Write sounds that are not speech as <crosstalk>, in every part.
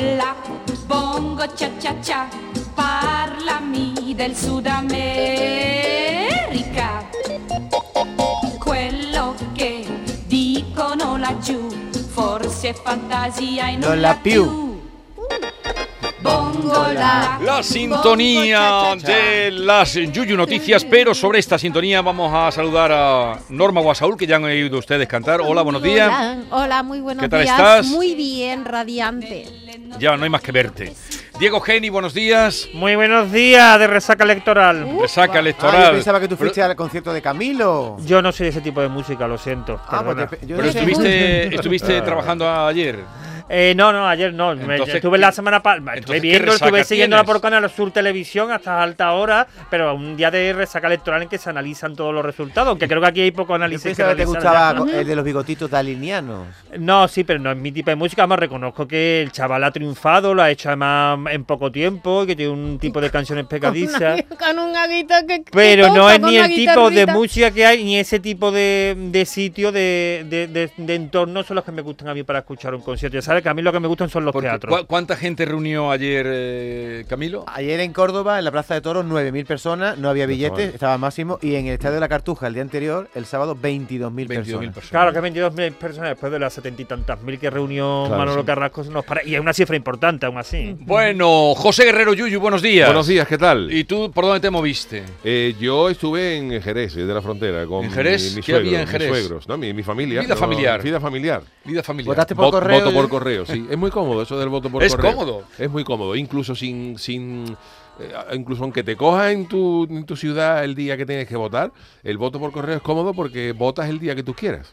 la, bongo cha cha cha, parlami del Sud America. Quello che dicono laggiù, forse è fantasia e non, Non la più. Bongo la, La sintonía de las Yuyu Noticias, pero sobre esta sintonía vamos a saludar a Norma Guasaúl, que ya han oído ustedes cantar. Hola, buenos días. Hola, hola, muy buenos ¿Qué tal días. estás? Muy bien, radiante. Ya no hay más que verte. Diego Geni, buenos días. Muy buenos días de resaca electoral. Resaca Ah, electoral. yo pensaba que tú Pero- fuiste al concierto de Camilo. Yo no soy de ese tipo de música, lo siento. Ah, pues te- yo Pero no estuviste, <laughs> estuviste trabajando ayer. Eh, no, no, ayer no. Me- estuve la ¿qué- semana pasada. Estuve viendo, estuve siguiéndola por Canal Sur Televisión hasta alta hora, pero un día de resaca electoral en que se analizan todos los resultados, aunque creo que aquí hay poco análisis. pensaba que te gustaba ya. el de los bigotitos dalinianos. No, sí, pero no es mi tipo de música. Además, reconozco que el chaval ha triunfado, lo ha hecho además en poco tiempo, y que tiene un tipo de canciones <laughs> pegadizas. <laughs> Que. que Pero no es ni el tipo de música que hay, ni ese tipo de, de sitio, de, de, de- de entorno son los que me gustan a mí para escuchar un concierto. Ya sabes que a mí lo que me gustan son los Porque, teatros. ¿cu- ¿Cuánta gente reunió ayer eh, Camilo? Ayer en Córdoba, en la Plaza de Toros, 9.000 personas, no había billetes, estaba máximo. Y en el Estadio de la Cartuja, el día anterior, el sábado, 22.000 22.000 personas. personas. Claro, que 22.000 personas después de las setenta y tantas mil que reunió Claro, Manolo sí. Carrasco. Nos para... Y es una cifra importante aún así. <laughs> Bueno, José Guerrero Yuyu, buenos días. Buenos días, ¿qué tal? ¿Y tú por dónde te moviste? Eh, yo estuve en Jerez, de la frontera, con ¿En Jerez? mi- mis ¿Qué había en Jerez? mis suegros, ¿no? mi, mi familia. Vida ¿no? familiar. Vida familiar. Vida familiar. ¿Votaste por correo? Voto por correo, sí. Es muy cómodo eso del voto por ¿Es correo. cómodo? Es muy cómodo, incluso sin... sin eh, incluso aunque te cojas en tu, en tu ciudad el día que tienes que votar, el voto por correo es cómodo porque votas el día que tú quieras.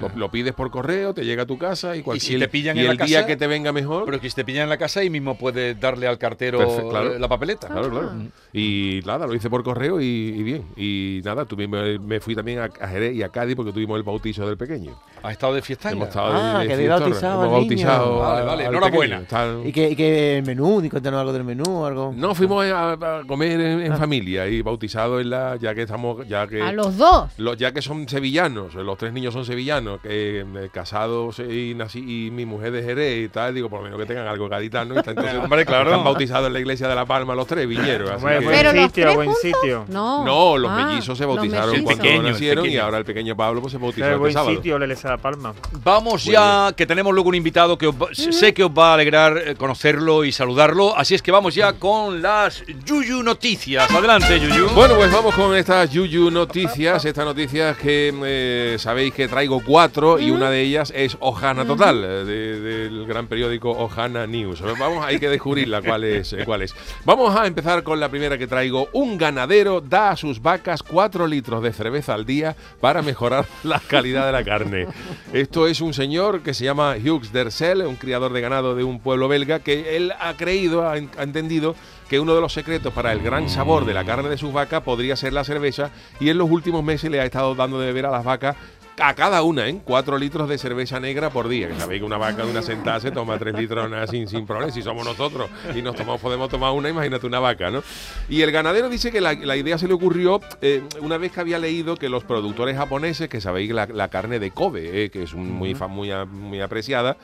Lo, lo pides por correo, te llega a tu casa y, cual- Ah. si te pillan y en la el día casa, que te venga mejor. Pero que si te pillan en la casa y mismo puedes darle al cartero claro. eh, la papeleta. Claro, claro. Y nada, lo hice por correo y, y bien. Y nada, tuve, me, me fui también a, a Jerez y a Cádiz porque tuvimos el bautizo del pequeño. ¿Has estado de fiesta? Hemos estado de- Ah, de que fiestorra. bautizado Hemos al niño. bautizado Vale, vale, al enhorabuena. ¿Y que, y que el menú? Ni cuéntanos algo del menú o algo. No, fuimos a, a comer en, Ah. familia y bautizado en la, ya que estamos, ya que A los dos. los- ya que son sevillanos, los tres niños son sevillanos, que eh, casados y nací y mi mujer de Jerez y tal, digo por lo menos que tengan algo gaditano. y está- entonces, Hombre, claro. Están bautizados en la iglesia de La Palma los tres viñeros. así que- buen sitio, tres buen juntos, sitio. No. No, los Ah, mellizos se bautizaron mellizos. cuando pequeño, el nacieron y ahora el pequeño Pablo pues se bautizó este buen sábado. sitio, Lelesa de Palma. Vamos Muy ya, que tenemos luego un invitado que os va- sé que os va a alegrar eh, conocerlo y saludarlo. Así es que vamos ya con las Yuyu Noticias. Adelante, Yuyu. Bueno, pues vamos con estas Yuyu noticias. Estas noticias que eh, sabéis que traigo cuatro y una de ellas es Ojana Total, eh, de- del gran periódico Ojana News. Vamos, hay que descubrirla cuál es, eh, cuál es. Vamos a empezar con la primera que traigo. Un ganadero da a sus vacas cuatro litros de cerveza al día para mejorar <laughs> la calidad de la carne. Esto es un señor que se llama Hughes Dersel, un criador de ganado de un pueblo belga, que él ha creído, ha entendido que uno de los secretos para el gran sabor de la carne de sus vacas podría ser la cerveza y en los últimos meses le ha estado dando de beber a las vacas a cada una, ¿eh? 4 litros de cerveza negra por día. Que sabéis que una vaca de una sentada se toma 3 litros sin, sin problema. Si somos nosotros y nos tomamos, podemos tomar una, imagínate una vaca, ¿no? Y el ganadero dice que la, la idea se le ocurrió eh, una vez que había leído que los productores japoneses, que sabéis la, la carne de Kobe, eh, que es un- muy, muy, muy apreciada,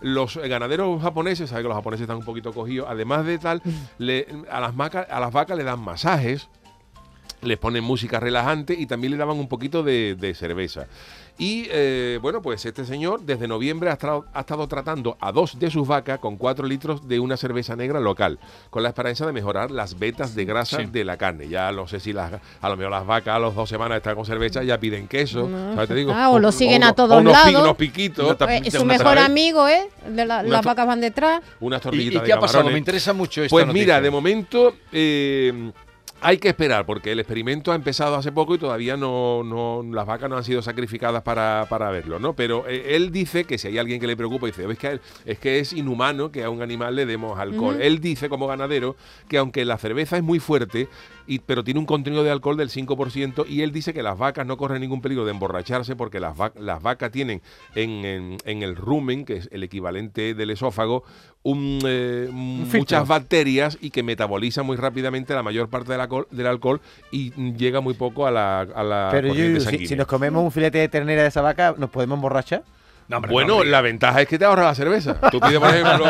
los ganaderos japoneses, sabéis que los japoneses están un poquito cogidos, además de tal, le- a, las vacas, a las vacas le dan masajes, les ponen música relajante y también le daban un poquito de, de cerveza. Y eh, bueno, pues este señor desde noviembre ha estado, ha estado tratando a dos de sus vacas con cuatro litros de una cerveza negra local, con la esperanza de mejorar las vetas de grasa Sí. de la carne. Ya no sé si las, a lo mejor las vacas a las dos semanas están con cerveza, ya piden queso. ¿sabes? Te digo, Ah, o lo siguen a unos- todos unos pi- lados. unos piquitos. Eh, de su una mejor ¿sabes? amigo, ¿eh? De la- las vacas van detrás. Unas ¿Y, tortillitas y de qué ha pasado? camarones. Me interesa mucho esta Pues noticia. mira, de momento eh, hay que esperar porque el experimento ha empezado hace poco y todavía no, no las vacas no han sido sacrificadas para, para verlo, ¿no? Pero eh, él dice que si hay alguien que le preocupa, dice, es que, es que es inhumano que a un animal le demos alcohol. Él dice como ganadero que aunque la cerveza es muy fuerte, y, pero tiene un contenido de alcohol del 5% y él dice que las vacas no corren ningún peligro de emborracharse porque las, va- las vacas tienen en, en- en el rumen, que es el equivalente del esófago, un, eh, muchas bacterias y que metabolizan muy rápidamente la mayor parte del alcohol, del alcohol y llega muy poco a la, a la Pero si nos comemos un filete de ternera de esa vaca, ¿nos podemos emborrachar? No, hombre, bueno, no, la ventaja es que te ahorra la cerveza. Tú pides, por ejemplo,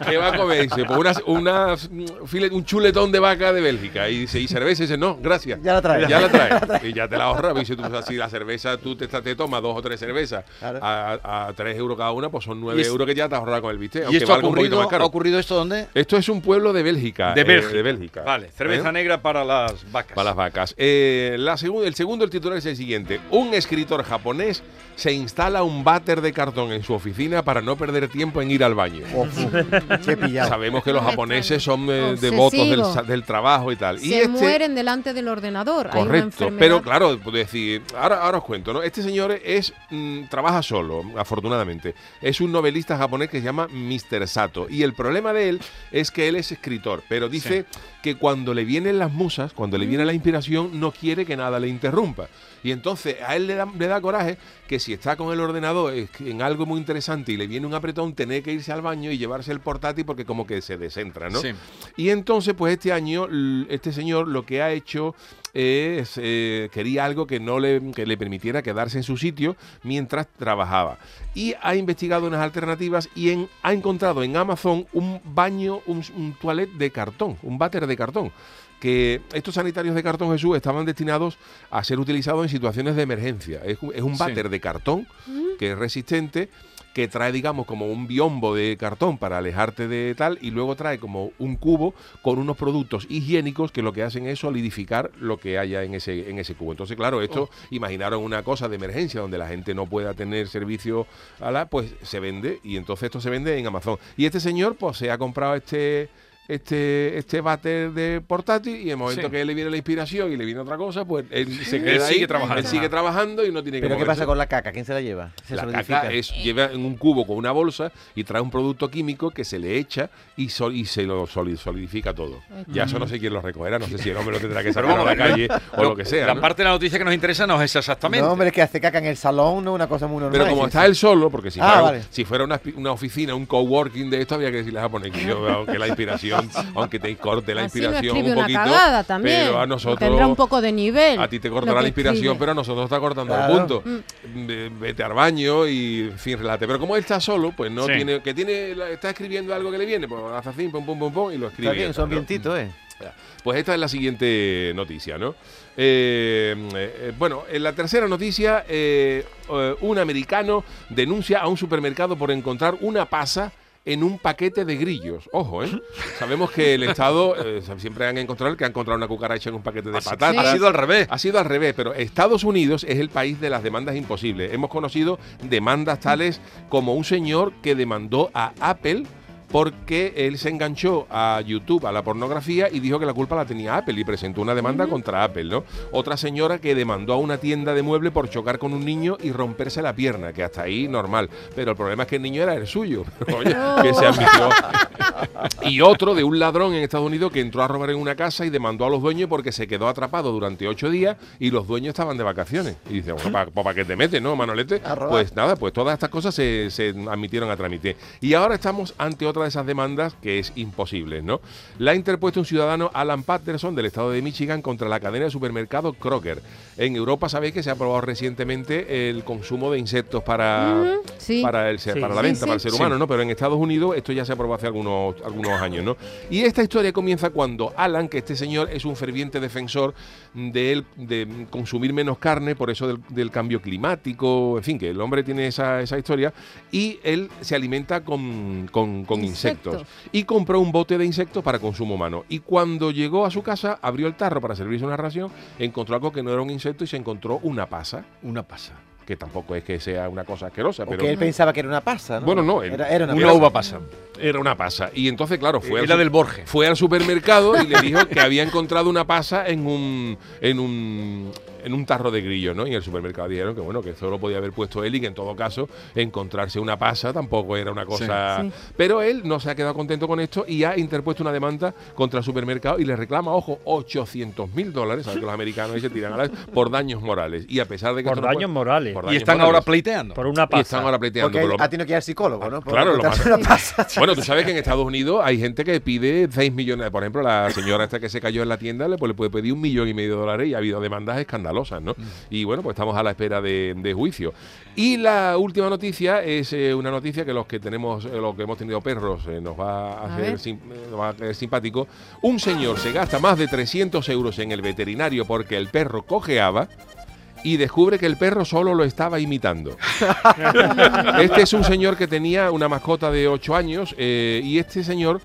<laughs> ¿qué va a comer? Dice, pues una, una- un filet- un chuletón de vaca de Bélgica. Y dice, ¿y cerveza? Y dice, no, gracias. Ya la trae. Ya la <laughs> trae. y ya te la ahorra. Dice, tú, si la cerveza, tú te, te tomas dos o tres cervezas Claro. a, a tres euros cada una, pues son nueve euros que ya te has ahorrado con el bistec. ¿Y esto ha ocurrido, más caro. ha ocurrido esto dónde? Esto es un pueblo de Bélgica. De eh, Bélgica. de Bélgica. Vale, cerveza ¿Eh? negra para las vacas. Para las vacas. Eh, la el segundo, el titular es el siguiente. Un escritor japonés se instala un váter de cartón en su oficina para no perder tiempo en ir al baño. Uf, qué pillado. Sabemos que los japoneses son eh, devotos del, trabajo y tal. y Se este, mueren delante del ordenador. Hay una Correcto, pero claro, puedo decir, ahora, ahora os cuento, ¿no? Este señor es mm, trabaja solo, afortunadamente. Es un novelista japonés que se llama Mr. Sato. Y el problema de él es que él es escritor, pero dice que cuando le vienen las musas, cuando le viene la inspiración, no quiere que nada le interrumpa. Y entonces a él le da, le da coraje que si está con el ordenador en algo muy interesante y le viene un apretón, tener que irse al baño y llevarse el portátil porque como que se descentra, ¿no? Sí. Y entonces, pues este año, este señor lo que ha hecho es, eh, quería algo que no le, que le permitiera quedarse en su sitio mientras trabajaba. Y ha investigado unas alternativas y en- ha encontrado en Amazon un baño, un, un toilet de cartón, un váter de cartón. Que estos sanitarios de cartón Jesús estaban destinados a ser utilizados en situaciones de emergencia. Es, un- es un Sí. váter de cartón que es resistente, que trae, digamos, como un biombo de cartón para alejarte de tal, y luego trae como un cubo con unos productos higiénicos que lo que hacen es solidificar lo que haya en ese, en ese cubo. Entonces, claro, esto, imaginaron una cosa de emergencia donde la gente no pueda tener servicio a la, pues se vende, y entonces esto se vende en Amazon. Y este señor, pues se ha comprado este este, este váter de portátil y en el momento Sí. que le viene la inspiración y le viene otra cosa, pues él se Él queda ahí, sigue trabajando. él sigue trabajando y no tiene que ¿Pero qué pasa con la caca? ¿Quién se la lleva? Se La solidifica. caca es, lleva en un cubo con una bolsa y trae un producto químico que se le echa y, sol- y se lo soli- solidifica todo. Ya eso no sé quién lo recogerá, no sé si el hombre lo tendrá que sacar a la calle o lo que sea. La ¿no? parte de la noticia que nos interesa no es exactamente. No, hombre, es que hace caca en el salón, no una cosa muy normal. Pero como está él solo, porque si Ah, fuera, vale. si fuera una, una oficina, un coworking de esto, habría que decirles a poner que yo, aunque la inspiración, <laughs> aunque te corte la Así no inspiración un una poquito, cagada también. pero a nosotros Tendrá un poco de nivel. A ti te cortará la inspiración, escribe. pero a nosotros está cortando Claro. el punto. Ve- Vete al baño y, fin, relate. Pero como él está solo, pues no Sí. tiene, que tiene, está escribiendo algo que le viene, pues hace así, pum, pum, pum, pum, y lo escribe. Está bien, son ¿no? vientitos, ¿eh? Pues esta es la siguiente noticia, ¿no? Eh, eh, bueno, en la tercera noticia, eh, eh, un americano denuncia a un supermercado por encontrar una pasa en un paquete de grillos. Ojo, ¿eh? <laughs> Sabemos que el Estado eh, siempre han encontrado que ha encontrado una cucaracha en un paquete de patatas. Ha sido al revés. Ha sido al revés, pero Estados Unidos es el país de las demandas imposibles. Hemos conocido demandas tales como un señor que demandó a Apple porque él se enganchó a YouTube, a la pornografía, y dijo que la culpa la tenía Apple y presentó una demanda contra Apple, ¿no? Otra señora que demandó a una tienda de muebles por chocar con un niño y romperse la pierna, que hasta ahí normal. Pero el problema es que el niño era el suyo. <laughs> Oye, que se admitió. Y otro de un ladrón en Estados Unidos que entró a robar en una casa y demandó a los dueños porque se quedó atrapado durante ocho días y los dueños estaban de vacaciones. Y dice, bueno, ¿para qué te metes, no, Manolete? Pues nada, pues todas estas cosas se, se admitieron a trámite. Y ahora estamos ante otra de esas demandas que es imposible, ¿no? La ha interpuesto un ciudadano, Alan Patterson, del estado de Michigan, contra la cadena de supermercados Kroger. En Europa sabéis que se ha aprobado recientemente el consumo de insectos para, sí. para, el, ser- Sí. para la venta, sí. para el ser Sí. humano, ¿no? Pero en Estados Unidos esto ya se aprobó hace algunos, algunos años, ¿no? Y esta historia comienza cuando Alan, que este señor es un ferviente defensor de, él- de consumir menos carne, por eso del, del cambio climático, en fin, que el hombre tiene esa, esa historia, y él se alimenta con, con- con insectos. Insectos. Y compró un bote de insectos para consumo humano. Y cuando llegó a su casa, abrió el tarro para servirse una ración, encontró algo que no era un insecto y se encontró una pasa, Una pasa. que tampoco es que sea una cosa asquerosa, pero... Porque él pensaba que era una pasa, ¿no? Bueno, no, él- era, era una, Una pasa. uva pasa. Era una pasa. Y entonces, claro, fue, al, Era su- del Borges. fue al supermercado y le dijo que había encontrado una pasa en un, en un en un tarro de grillo, ¿no? Y en el supermercado dijeron que bueno, que eso lo podía haber puesto él y que en todo caso encontrarse una pasa tampoco era una cosa. Sí. Pero él no se ha quedado contento con esto y ha interpuesto una demanda contra el supermercado y le reclama, ojo, 800 mil dólares, sabes que los americanos ahí se tiran a la <laughs> por daños morales. Y a pesar de que Por esto no daños puede- morales. por Y están morales. ahora pleiteando. Por una Y pasa. están ahora pleiteando. Porque lo- ha tenido que ir al psicólogo, ¿no? Por Claro, lo más- una pasa. Bueno, <laughs> Bueno, tú sabes que en Estados Unidos hay gente que pide 6 millones. Por ejemplo, la señora esta que se cayó en la tienda le, pues, le puede pedir un millón y medio de dólares y ha habido demandas escandalosas, ¿no? Y bueno, pues estamos a la espera de, de juicio. Y la última noticia es eh, una noticia que los que tenemos, eh, los que hemos tenido perros, eh, nos va a A hacer ver. sim- nos va a hacer simpático. Un señor se gasta más de 300 euros en el veterinario porque el perro cojeaba y descubre que el perro solo lo estaba imitando. <laughs> Este es un señor que tenía una mascota de 8 años eh, y este señor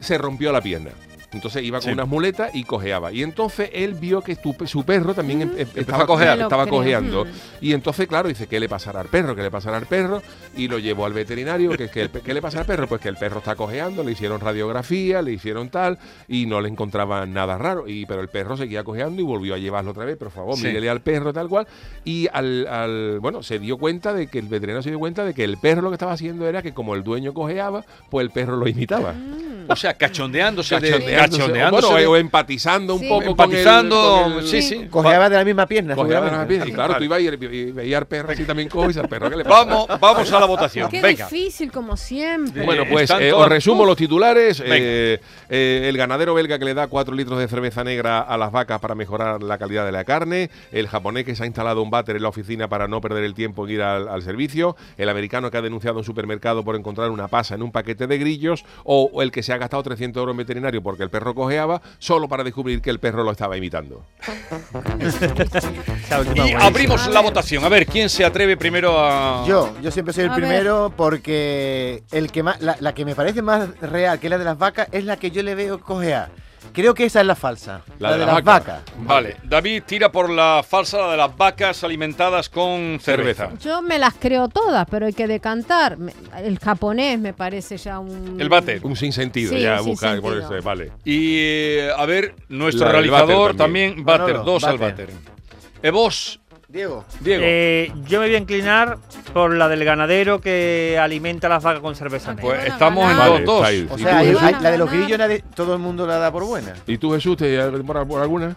se rompió la pierna. Entonces iba con Sí. unas muletas y cojeaba. Y entonces él vio que tu- su perro también em- em- estaba, estaba creo. cojeando. Mm. Y entonces, claro, dice, ¿qué le pasará al perro? ¿Qué le pasará al perro? Y lo llevó al veterinario. que que el ¿Qué le pasa al perro? Pues que el perro está cojeando, le hicieron radiografía, le hicieron tal, y no le encontraban nada raro. Y, pero el perro seguía cojeando y volvió a llevarlo otra vez. Por favor, Sí. mírele al perro tal cual. Y al, al- bueno, se dio cuenta de que el veterinario se dio cuenta de que el perro lo que estaba haciendo era que como el dueño cojeaba, pues el perro lo imitaba. O sea, cachondeándose, de- Cachondeándose, cachondeándose bueno, o empatizando un Sí. poco con el- empatizando, con el- sí, sí. Cojeaba de la misma pierna, Cojeaba de la seguramente. pierna. Y claro, tú ibas y, y veías al perro así también y dices, al perro. Vamos, vamos a la votación. Qué Venga. difícil, como siempre. Bueno, pues eh, os resumo los titulares. Eh, eh, el ganadero belga que le da 4 litros de cerveza negra a las vacas para mejorar la calidad de la carne. El japonés que se ha instalado un váter en la oficina para no perder el tiempo en ir al, al servicio. El americano que ha denunciado un supermercado por encontrar una pasa en un paquete de grillos. O, o el que se ha gastado 300 euros en veterinario porque el perro cojeaba solo para descubrir que el perro lo estaba imitando. <laughs> Y abrimos la votación. A ver, ¿quién se atreve primero a...? Yo, yo siempre soy el A ver. primero porque el que más, la, la que me parece más real que la de las vacas es la que yo le veo cojear. Creo que esa es la falsa, la, de, las vacas. Vale, David tira por la falsa, la de las vacas alimentadas con cerveza. Yo me las creo todas, pero hay que decantar. El japonés me parece ya un... El váter. Un sinsentido, Sí, ya buscar, sinsentido. ponerse, vale. Y eh, a ver, nuestro La realizador también. también, váter, dos al váter. váter. Diego. Diego. Eh, yo me voy a inclinar por la del ganadero que alimenta las vacas con cerveza negra. pues estamos en ganar. dos, Vale, dos. O ¿Y sea, hay- hay- la de los grillos nadie- todo el mundo la da por buena. ¿Y tú, Jesús, te por, por alguna?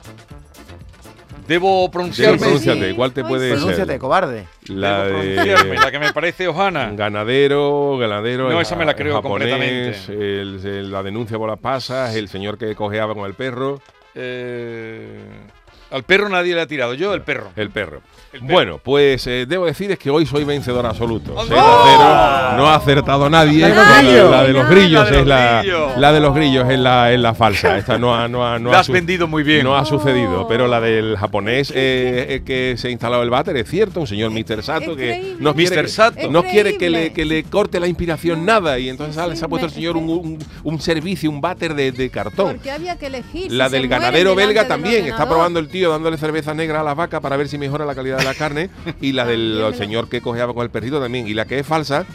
Debo pronunciarme. pronúnciate. sí. ¿Cuál te puede sí. Pronúnciate, cobarde. La Debo de pronunciarme, la que me parece Ojana. ganadero, ganadero. No, el esa me la creo japonés, completamente. el- el- la denuncia por las pasas, el señor que cojeaba con el perro, Eh, al perro nadie le ha tirado. Yo, el perro. el perro. El perro. Bueno, pues eh, debo decir es que hoy soy vencedor absoluto. ¡Oh! 6 a 0, no ha acertado nadie. La de los La, grillos. la de los La grillos de los es la, la de los grillos es la, es la falsa. Esta no ha, no ha, no La ha has vendido muy bien. No ha sucedido, Oh. pero la del japonés eh, eh, que se ha instalado el váter es cierto, un señor Mr. Sato que no quiere, Sato. no quiere que le, que le corte la inspiración nada y entonces se ha puesto el señor un, un- un servicio, un váter de, de cartón. Porque había que elegir. La si del ganadero belga también. Está probando el tío dándole cerveza negra a las vacas para ver si mejora la calidad de la carne. Y la del señor que cojeaba con el perrito también. Y la que es falsa.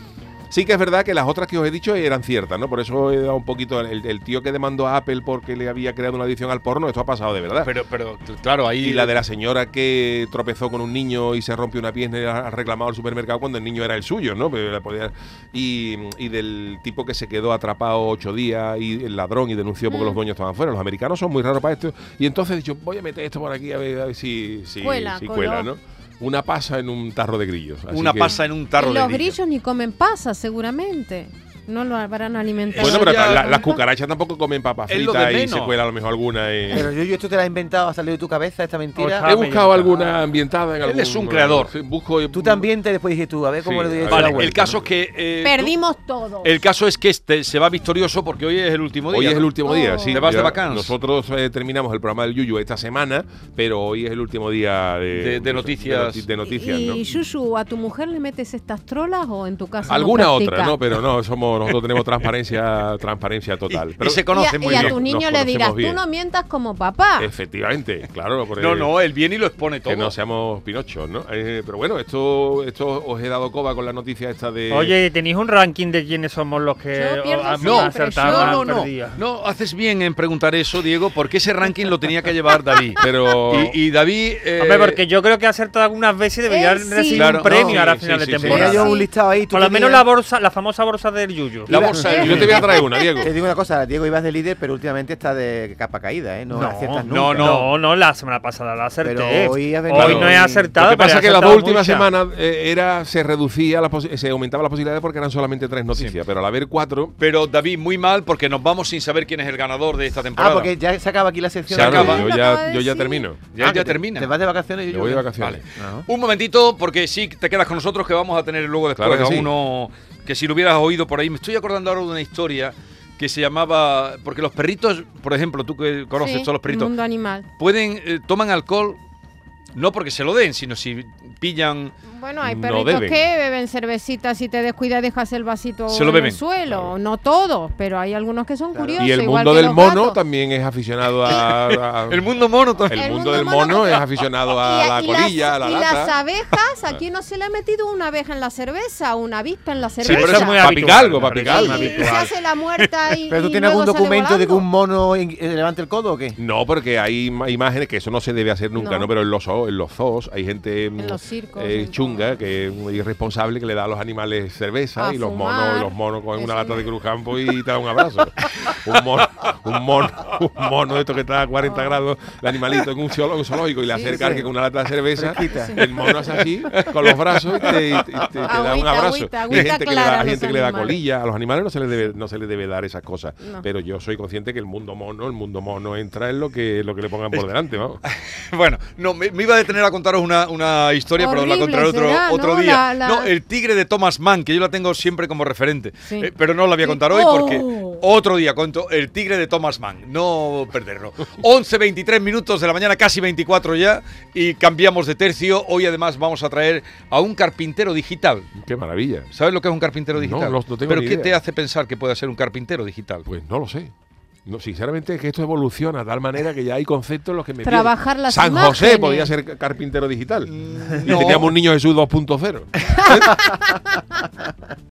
Sí que es verdad que las otras que os he dicho eran ciertas, ¿no? Por eso he dado un poquito... El, el tío que demandó a Apple porque le había creado una adicción al porno, esto ha pasado de verdad. Pero, pero, claro, ahí. y la de la señora que tropezó con un niño y se rompió una pierna y ha reclamado al supermercado cuando el niño era el suyo, ¿no? Pero la podía- y, y del tipo que se quedó atrapado ocho días y el ladrón y denunció porque Mm. los dueños estaban fuera. Los americanos son muy raros para esto. Y entonces he dicho, voy a meter esto por aquí a ver, a ver si, si, Cuela, si cuela, ¿no? Una pasa en un tarro de grillos. Así una que- pasa en un tarro Y de los grillo. grillos ni comen pasas, seguramente. No lo habrán alimentado. Bueno, pero la- las cucarachas tampoco comen papas fritas y se cuela a lo mejor alguna. y- Pero yo, yo esto te la he inventado, ha salido de tu cabeza esta mentira. Ojalá. He me buscado alguna ambientada en Él algún... es un creador. Sí, busco, Tú también te después dijiste tú, a ver cómo Sí, le doy Vale, vuelta. el caso es que. eh, Perdimos todo. el caso es que este se va victorioso porque hoy es el último día. Hoy es el último día, Oh. sí. ¿Te vas de Ya vacances? Nosotros eh, terminamos el programa del Yuyu esta semana, pero hoy es el último día de, De- de noticias. De, noti- de noticias, y, ¿no? y, Yuyu, ¿a tu mujer le metes estas trolas o en tu casa? Alguna otra, ¿no? Pero no, somos nosotros tenemos transparencia transparencia total. Y- Pero y se Y conoce a, muy y a bien. tu Nos niño le dirás, conocemos bien. tú no mientas como papá. Efectivamente, claro. No, no, él viene y lo expone todo. Que no seamos pinochos, ¿no? Eh, pero bueno, esto, esto os he dado coba con la noticia esta de... Oye, ¿tenéis un ranking de quiénes somos los que han No, acertado no, no, no. haces bien en preguntar eso, Diego, porque ese ranking lo tenía que llevar David. <laughs> Pero... Y, y David. eh, Hombre, porque yo creo que ha acertado algunas veces y debería sí. recibir Claro, un premio no, ahora a sí, final sí, de temporada. yo un Sí. listado ahí. tú Por lo menos la bolsa, la famosa bolsa del Yuyu. La bolsa Yo te voy a traer una, <laughs> Diego. Te digo una cosa, Diego ibas de líder, pero últimamente está de capa caída, ¿eh? No, No, aciertas no, nunca. No, no, la semana pasada la acerté. Pero hoy no he acertado. Lo que pasa es que las dos últimas semanas eh, era, se reducía, la se aumentaba la posibilidad porque eran solamente tres noticias, pero al haber cuatro, Pero David, muy mal porque nos vamos sin saber quién es el ganador de esta temporada. Ah, porque ya se acaba aquí la sección. Se de acaba. yo ya, yo termino. Ya, Ah, ya te- termina. ¿Te vas de vacaciones? Me Yuyu? voy de vacaciones. Ajá. Un momentito, porque sí, te quedas con nosotros que vamos a tener luego después Claro que a sí. uno que si lo hubieras oído por ahí. Me estoy acordando ahora de una historia que se llamaba. Porque los perritos, por ejemplo, tú que conoces Sí, todos los perritos, Mundo animal. pueden, eh, toman alcohol no porque se lo den, sino si pillan. Bueno, hay No perritos deben. que beben cervecita, si te descuidas dejas el vasito Se lo en beben. el suelo. No todos, pero hay algunos que son curiosos. Y el igual mundo que del mono gatos. también es aficionado a. a- <laughs> El mundo mono también. el El mundo mundo del mono- mono es aficionado a Y- la y colilla, a la las, y las lata. abejas, aquí no se le ha metido una abeja en la cerveza, una avispa en la Sí, cerveza. pero eso es muy picar algo, pa' me parece picar Sí, algo. y se hace la muerta y. ¿Pero tú y tienes luego algún documento de que un mono levante el codo o qué? No, porque hay imágenes que eso no se debe hacer nunca, No. ¿no? Pero en los, en los zoos hay gente mm, los circos, eh, chunga, que es muy irresponsable, que le da a los animales cerveza A y los monos, los monos cogen una lata de crujampo y te dan un abrazo. <laughs> un mono, un mono, <laughs> un mono de esto que está a 40 grados, el animalito en un zoológico y le Sí, acerca sí. que con una lata de cerveza, Fresquita. el mono hace así, con los brazos y te, y te- y te- te da un abrazo. agüita, Y hay gente que le da, a los gente que le da animales. colilla, a los animales no se les debe, no se les debe dar esas cosas. No. Pero yo soy consciente que el mundo mono, el mundo mono entra en lo que, lo que le pongan por delante, vamos. <laughs> Bueno, no, me, me iba a detener a contaros una, una historia, pero la Horrible contaré otro, será, otro ¿no? día. La- la- No, el tigre de Thomas Mann, que yo la tengo siempre como referente. Sí. Eh, pero no la voy a Sí. contar hoy porque Oh. Otro día cuento el tigre de Thomas Mann. No perderlo. 11, 23 minutos de la mañana, casi 24 ya, y cambiamos de tercio. Hoy además vamos a traer a un carpintero digital. Qué maravilla. ¿Sabes lo que es un carpintero digital? no- no tengo ¿Pero ni qué idea. te hace pensar que puede ser un carpintero digital? Pues no lo sé. No, sinceramente es que esto evoluciona de tal manera que ya hay conceptos en los que me Trabajar pierdo. las San José podía ser ca- carpintero digital. Y no. teníamos un niño Jesús 2.0. <laughs>